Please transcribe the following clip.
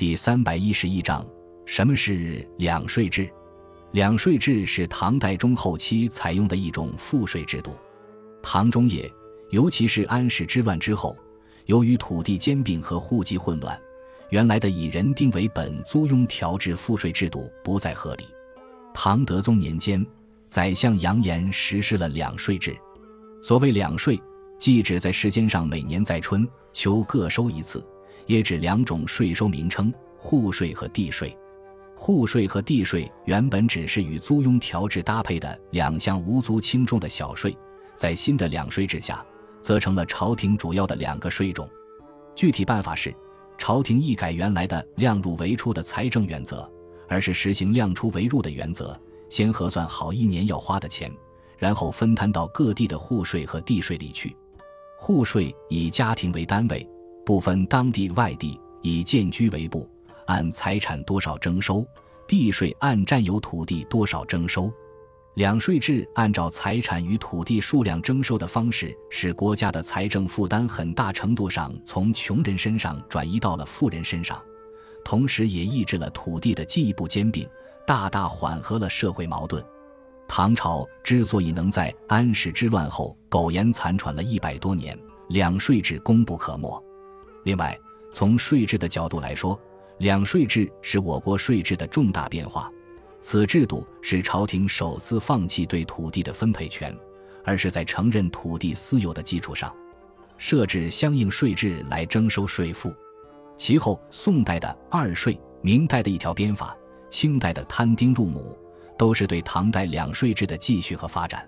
第三百一十一章：什么是两税制？两税制是唐代中后期采用的一种赋税制度。唐中叶，尤其是安史之乱之后，由于土地兼并和户籍混乱，原来的以人丁为本租庸调制赋税制度不再合理。唐德宗年间，宰相杨炎实施了两税制。所谓两税，即指在时间上每年在春秋各收一次。也指两种税收名称：户税和地税。户税和地税原本只是与租庸调制搭配的两项无足轻重的小税，在新的两税制下，则成了朝廷主要的两个税种。具体办法是，朝廷一改原来的量入为出的财政原则，而是实行量出为入的原则，先核算好一年要花的钱，然后分摊到各地的户税和地税里去。户税以家庭为单位。不分当地外地，以建居为部，按财产多少征收；地税按占有土地多少征收。两税制按照财产与土地数量征收的方式，使国家的财政负担很大程度上从穷人身上转移到了富人身上，同时也抑制了土地的进一步兼并，大大缓和了社会矛盾。唐朝之所以能在安史之乱后苟延残喘了一百多年，两税制功不可没。另外，从税制的角度来说，两税制是我国税制的重大变化。此制度是朝廷首次放弃对土地的分配权，而是在承认土地私有的基础上，设置相应税制来征收税赋。其后，宋代的二税、明代的一条鞭法、清代的摊丁入亩，都是对唐代两税制的继续和发展。